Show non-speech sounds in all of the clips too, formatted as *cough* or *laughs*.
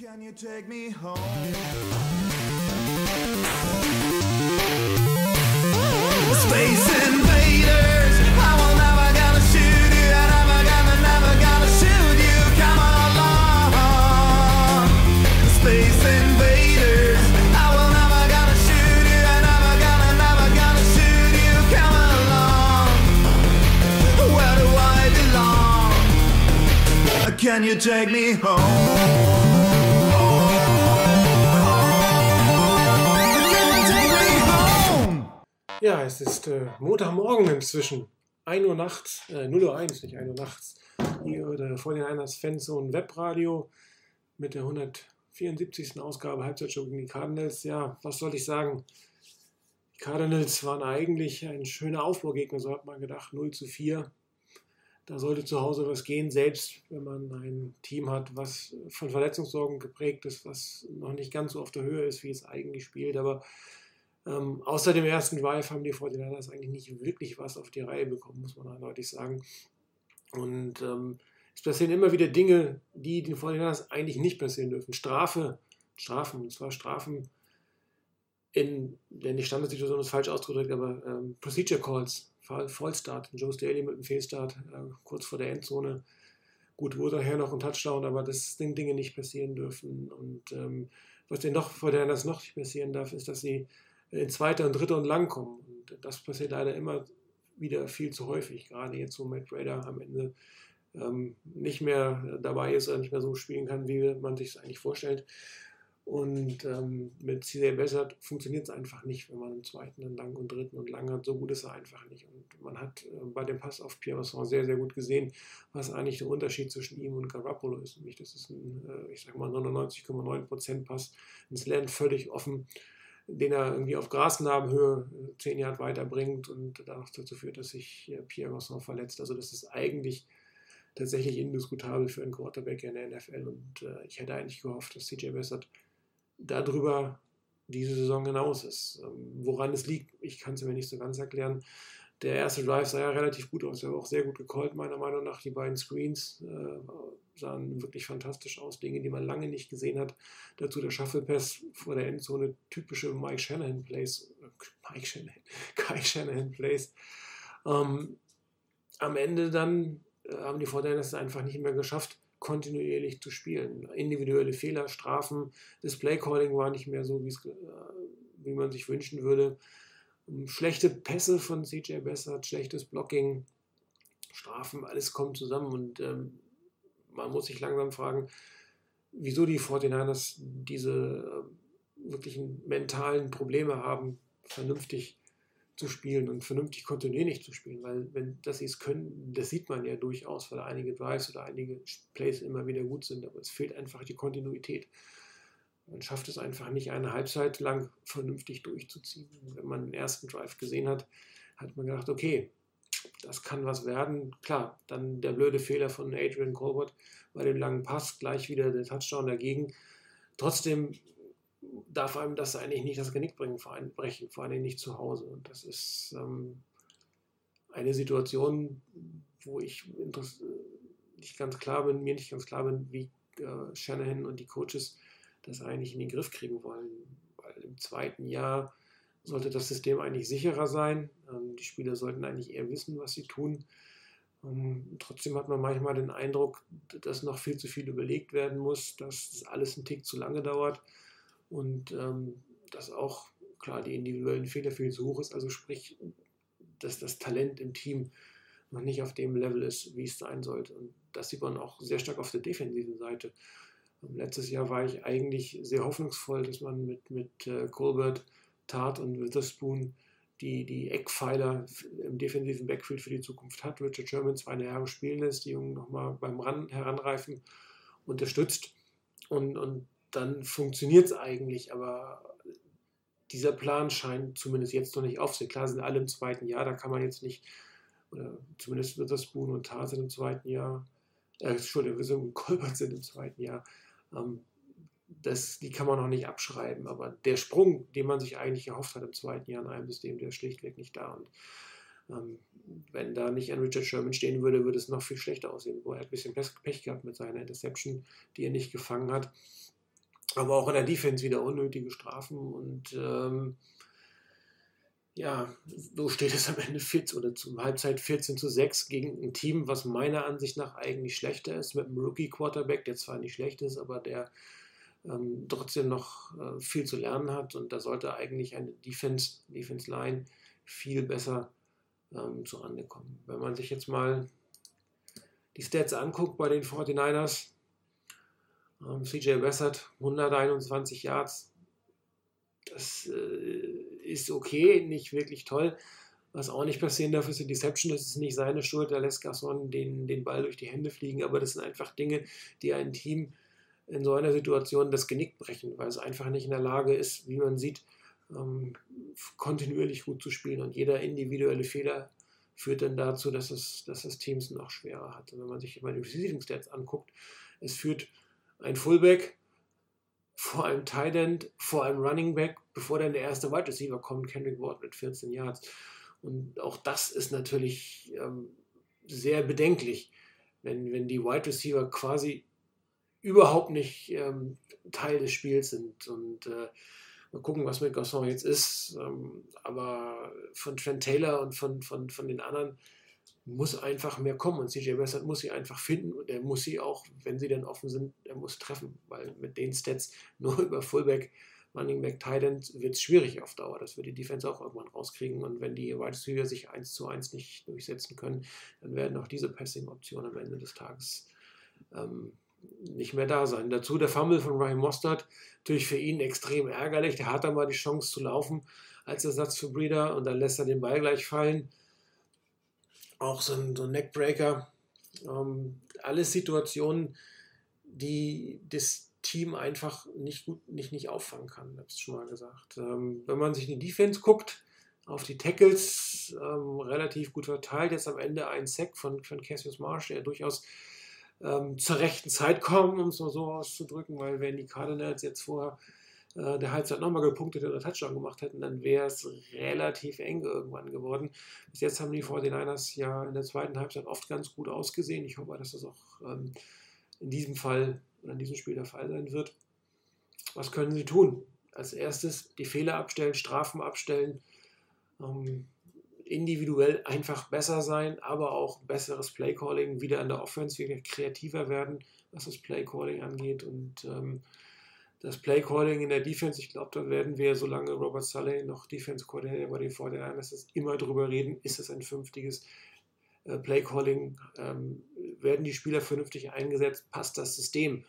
Can you take me home? Space invaders, I will never gonna shoot you, I never gonna, never gonna shoot you. Come along, space invaders, I will never gonna shoot you, I never gonna, never gonna shoot you. Come along, where do I belong? Can you take me home? Ja, es ist äh, Montagmorgen inzwischen. 1 Uhr nachts, äh, 0 Uhr 1, nicht 1 Uhr nachts. Hier vor den Einers Fanzone Webradio mit der 174. Ausgabe Halbzeitshow gegen die Cardinals. Ja, was soll ich sagen? Die Cardinals waren eigentlich ein schöner Aufbaugegner, so hat man gedacht. 0 zu 4. Da sollte zu Hause was gehen, selbst wenn man ein Team hat, was von Verletzungssorgen geprägt ist, was noch nicht ganz so auf der Höhe ist, wie es eigentlich spielt. Aber ähm, außer dem ersten Drive haben die 49ers eigentlich nicht wirklich was auf die Reihe bekommen, muss man eindeutig sagen. Und ähm, es passieren immer wieder Dinge, die den 49ers eigentlich nicht passieren dürfen. Strafe, Strafen, und zwar Strafen in, denn die Standardsituation ist falsch ausgedrückt, aber ähm, Procedure Calls, Fallstart, Joe Staley mit einem Fehlstart, äh, kurz vor der Endzone. Gut, wurde daher noch ein Touchdown, aber das sind Dinge nicht passieren dürfen. Und ähm, was denn noch vor der das noch nicht passieren darf, ist, dass sie in zweiter und dritter und lang kommen. Und das passiert leider immer wieder viel zu häufig, gerade jetzt, wo Matt Raider am Ende ähm, nicht mehr dabei ist oder nicht mehr so spielen kann, wie man sich es eigentlich vorstellt. Und ähm, mit CJ Bessert funktioniert es einfach nicht, wenn man im zweiten und lang und dritten und lang hat. So gut ist er einfach nicht. Und man hat äh, bei dem Pass auf Pierre Vincent sehr, sehr gut gesehen, was eigentlich der Unterschied zwischen ihm und Garoppolo ist. Nämlich, das ist ein, äh, ich sag mal, 99,9% Pass ins Land völlig offen den er irgendwie auf Grasnarbenhöhe äh, zehn Jahre weiterbringt und dadurch dazu führt, dass sich äh, Pierre Vincent verletzt. Also das ist eigentlich tatsächlich indiskutabel für einen Quarterback in der NFL und äh, ich hätte eigentlich gehofft, dass CJ Beathard darüber diese Saison hinaus ist. Ähm, woran es liegt, ich kann es mir nicht so ganz erklären. Der erste Drive sah ja relativ gut aus, er war auch sehr gut gecallt, meiner Meinung nach. Die beiden Screens äh, sahen wirklich fantastisch aus, Dinge, die man lange nicht gesehen hat. Dazu der Shuffle Pass vor der Endzone, typische Mike Shanahan Plays, äh, Mike Shanahan, *laughs* Kai Shanahan Plays. Ähm, am Ende dann äh, haben die Fortiners es einfach nicht mehr geschafft, kontinuierlich zu spielen. Individuelle Fehler, Strafen, das Playcalling war nicht mehr so, äh, wie man sich wünschen würde. Schlechte Pässe von CJ Bessert, schlechtes Blocking, Strafen, alles kommt zusammen und ähm, man muss sich langsam fragen, wieso die 49ers diese äh, wirklichen mentalen Probleme haben, vernünftig zu spielen und vernünftig kontinuierlich zu spielen, weil wenn dass sie es können, das sieht man ja durchaus, weil einige Drives oder einige Plays immer wieder gut sind, aber es fehlt einfach die Kontinuität. Man schafft es einfach nicht, eine Halbzeit lang vernünftig durchzuziehen. Wenn man den ersten Drive gesehen hat, hat man gedacht, okay, das kann was werden. Klar, dann der blöde Fehler von Adrian Colbert bei dem langen Pass, gleich wieder der Touchdown dagegen. Trotzdem darf einem das eigentlich nicht das Genick bringen, vor allem brechen, vor allem nicht zu Hause. Und das ist ähm, eine Situation, wo ich nicht ganz klar bin, mir nicht ganz klar bin, wie äh, Shanahan und die Coaches das eigentlich in den Griff kriegen wollen. Weil im zweiten Jahr sollte das System eigentlich sicherer sein. Ähm, die Spieler sollten eigentlich eher wissen, was sie tun. Ähm, trotzdem hat man manchmal den Eindruck, dass noch viel zu viel überlegt werden muss, dass das alles einen Tick zu lange dauert und ähm, dass auch klar die individuellen Fehler viel zu hoch ist. Also sprich, dass das Talent im Team noch nicht auf dem Level ist, wie es sein sollte. Und das sieht man auch sehr stark auf der defensiven Seite. Letztes Jahr war ich eigentlich sehr hoffnungsvoll, dass man mit, mit äh, Colbert, Tart und Witherspoon die, die Eckpfeiler im defensiven Backfield für die Zukunft hat. Richard Sherman zwei Jahre spielen lässt, die Jungen nochmal beim Ran, Heranreifen unterstützt. Und, und dann funktioniert es eigentlich, aber dieser Plan scheint zumindest jetzt noch nicht aufzusehen. Klar sind alle im zweiten Jahr, da kann man jetzt nicht, oder zumindest Witherspoon und Tart sind im zweiten Jahr, äh, Entschuldigung, wir sind Colbert sind im zweiten Jahr. Ähm, das, die kann man noch nicht abschreiben, aber der Sprung, den man sich eigentlich erhofft hat im zweiten Jahr in einem System, der ist schlichtweg nicht da. Und ähm, wenn da nicht ein Richard Sherman stehen würde, würde es noch viel schlechter aussehen. Wo er ein bisschen Pech gehabt mit seiner Interception, die er nicht gefangen hat. Aber auch in der Defense wieder unnötige Strafen und ähm, ja, so steht es am Ende 14 oder zum Halbzeit 14 zu 6 gegen ein Team, was meiner Ansicht nach eigentlich schlechter ist, mit einem Rookie-Quarterback, der zwar nicht schlecht ist, aber der ähm, trotzdem noch äh, viel zu lernen hat und da sollte eigentlich eine Defense, Defense Line viel besser ähm, zurande kommen. Wenn man sich jetzt mal die Stats anguckt bei den 49ers, ähm, CJ Wessert 121 Yards, das äh, ist okay, nicht wirklich toll. Was auch nicht passieren darf, ist eine Deception. Das ist nicht seine Schuld. Da lässt Gasson den, den Ball durch die Hände fliegen. Aber das sind einfach Dinge, die ein Team in so einer Situation das Genick brechen, weil es einfach nicht in der Lage ist, wie man sieht, ähm, kontinuierlich gut zu spielen. Und jeder individuelle Fehler führt dann dazu, dass es, dass das Team es noch schwerer hat. Wenn man sich immer die Receiving anguckt, es führt ein Fullback vor einem Tight End, vor einem Running Back, bevor dann der erste Wide Receiver kommt, Kendrick Ward mit 14 Yards. Und auch das ist natürlich ähm, sehr bedenklich, wenn, wenn die Wide Receiver quasi überhaupt nicht ähm, Teil des Spiels sind. Und äh, mal gucken, was mit Gasson jetzt ist. Ähm, aber von Trent Taylor und von, von, von den anderen muss einfach mehr kommen und CJ Wessert muss sie einfach finden und er muss sie auch, wenn sie denn offen sind, er muss treffen, weil mit den Stats *laughs* nur über Fullback, Running Back, End wird es schwierig auf Dauer. Das wird die Defense auch irgendwann rauskriegen und wenn die Wide Receiver sich 1 zu 1 nicht durchsetzen können, dann werden auch diese Passing-Optionen am Ende des Tages ähm, nicht mehr da sein. Dazu der Fumble von Ryan Mostert, natürlich für ihn extrem ärgerlich. Der hat dann mal die Chance zu laufen als Ersatz für Breeder und dann lässt er den Ball gleich fallen auch so ein, so ein Neckbreaker. Ähm, alles Situationen, die das Team einfach nicht gut, nicht, nicht auffangen kann, habe ich schon mal gesagt. Ähm, wenn man sich in die Defense guckt, auf die Tackles ähm, relativ gut verteilt. Jetzt am Ende ein Sack von, von Cassius Marsh, der durchaus ähm, zur rechten Zeit kommt, um es mal so auszudrücken, weil wenn die Cardinals jetzt vorher äh, der Halbzeit nochmal gepunktet oder Touchdown gemacht hätten, dann wäre es relativ eng irgendwann geworden. Bis jetzt haben die 49ers ja in der zweiten Halbzeit oft ganz gut ausgesehen. Ich hoffe, dass das auch ähm, in diesem Fall oder in diesem Spiel der Fall sein wird. Was können sie tun? Als erstes die Fehler abstellen, Strafen abstellen, ähm, individuell einfach besser sein, aber auch besseres Playcalling, wieder in der Offense wieder kreativer werden, was das Playcalling angeht und ähm, das Play-Calling in der Defense, ich glaube, da werden wir, solange Robert Sully noch Defense-Coordinator bei den Fortinanders ist, immer drüber reden, ist es ein vernünftiges äh, Play-Calling, ähm, werden die Spieler vernünftig eingesetzt, passt das System.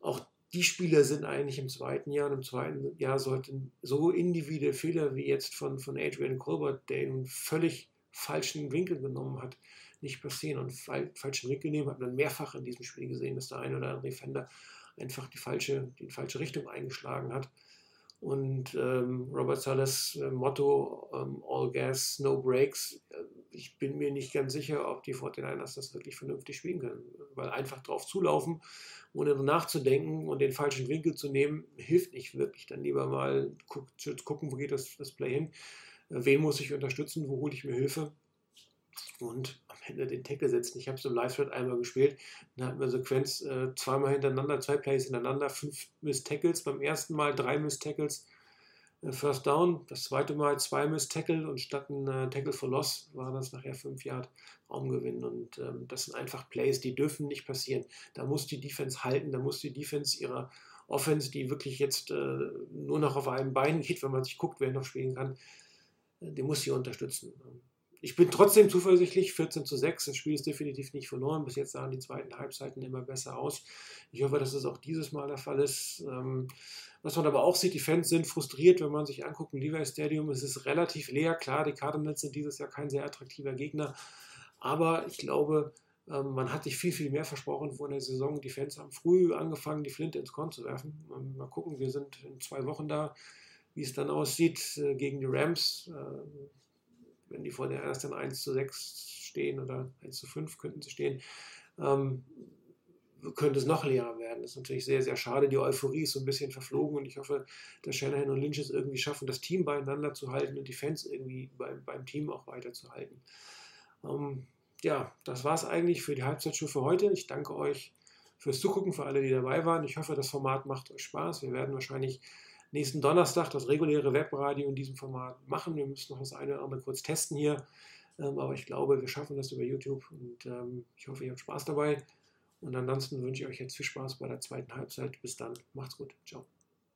Auch die Spieler sind eigentlich im zweiten Jahr und im zweiten Jahr sollten so individuelle Fehler wie jetzt von, von Adrian Colbert, der einen völlig falschen Winkel genommen hat, nicht passieren. Und falschen Winkel nehmen hat man mehrfach in diesem Spiel gesehen, dass der ein oder andere Defender einfach die falsche, die falsche Richtung eingeschlagen hat. Und ähm, Robert Salas äh, Motto ähm, All Gas, No Breaks. Äh, ich bin mir nicht ganz sicher, ob die 49ers das wirklich vernünftig spielen können. Weil einfach drauf zulaufen, ohne nachzudenken und den falschen Winkel zu nehmen, hilft nicht wirklich. Dann lieber mal gucken, wo geht das, das Play hin. Äh, wen muss ich unterstützen? Wo hole ich mir Hilfe? Und am Ende den Tackle setzen. Ich habe es im Live-Thread einmal gespielt. Dann hatten wir Sequenz äh, zweimal hintereinander, zwei Plays hintereinander, fünf Miss Tackles. Beim ersten Mal drei Miss Tackles, äh, First Down. Das zweite Mal zwei Miss Tackle und statt ein äh, Tackle for Loss war das nachher fünf Yard Raumgewinn. Und ähm, das sind einfach Plays, die dürfen nicht passieren. Da muss die Defense halten, da muss die Defense ihrer Offense, die wirklich jetzt äh, nur noch auf einem Bein geht, wenn man sich guckt, wer noch spielen kann, äh, die muss sie unterstützen ich bin trotzdem zuversichtlich, 14 zu 6. Das Spiel ist definitiv nicht verloren. Bis jetzt sahen die zweiten Halbzeiten immer besser aus. Ich hoffe, dass es auch dieses Mal der Fall ist. Ähm, was man aber auch sieht, die Fans sind frustriert, wenn man sich anguckt, im Levi Stadium. Es ist relativ leer. Klar, die Cardinals sind dieses Jahr kein sehr attraktiver Gegner. Aber ich glaube, ähm, man hat sich viel, viel mehr versprochen vor der Saison. Die Fans haben früh angefangen, die Flinte ins Korn zu werfen. Ähm, mal gucken, wir sind in zwei Wochen da, wie es dann aussieht äh, gegen die Rams. Wenn die vor der erst dann 1 zu 6 stehen oder 1 zu 5 könnten sie stehen, ähm, könnte es noch leerer werden. Das ist natürlich sehr, sehr schade. Die Euphorie ist so ein bisschen verflogen und ich hoffe, dass Shanahan und Lynch es irgendwie schaffen, das Team beieinander zu halten und die Fans irgendwie beim, beim Team auch weiterzuhalten. Ähm, ja, das war es eigentlich für die Halbzeitshow für heute. Ich danke euch fürs Zugucken, für alle, die dabei waren. Ich hoffe, das Format macht euch Spaß. Wir werden wahrscheinlich nächsten Donnerstag das reguläre Webradio in diesem Format machen. Wir müssen noch das eine oder andere kurz testen hier. Ähm, aber ich glaube, wir schaffen das über YouTube und ähm, ich hoffe, ihr habt Spaß dabei. Und ansonsten wünsche ich euch jetzt viel Spaß bei der zweiten Halbzeit. Bis dann. Macht's gut. Ciao.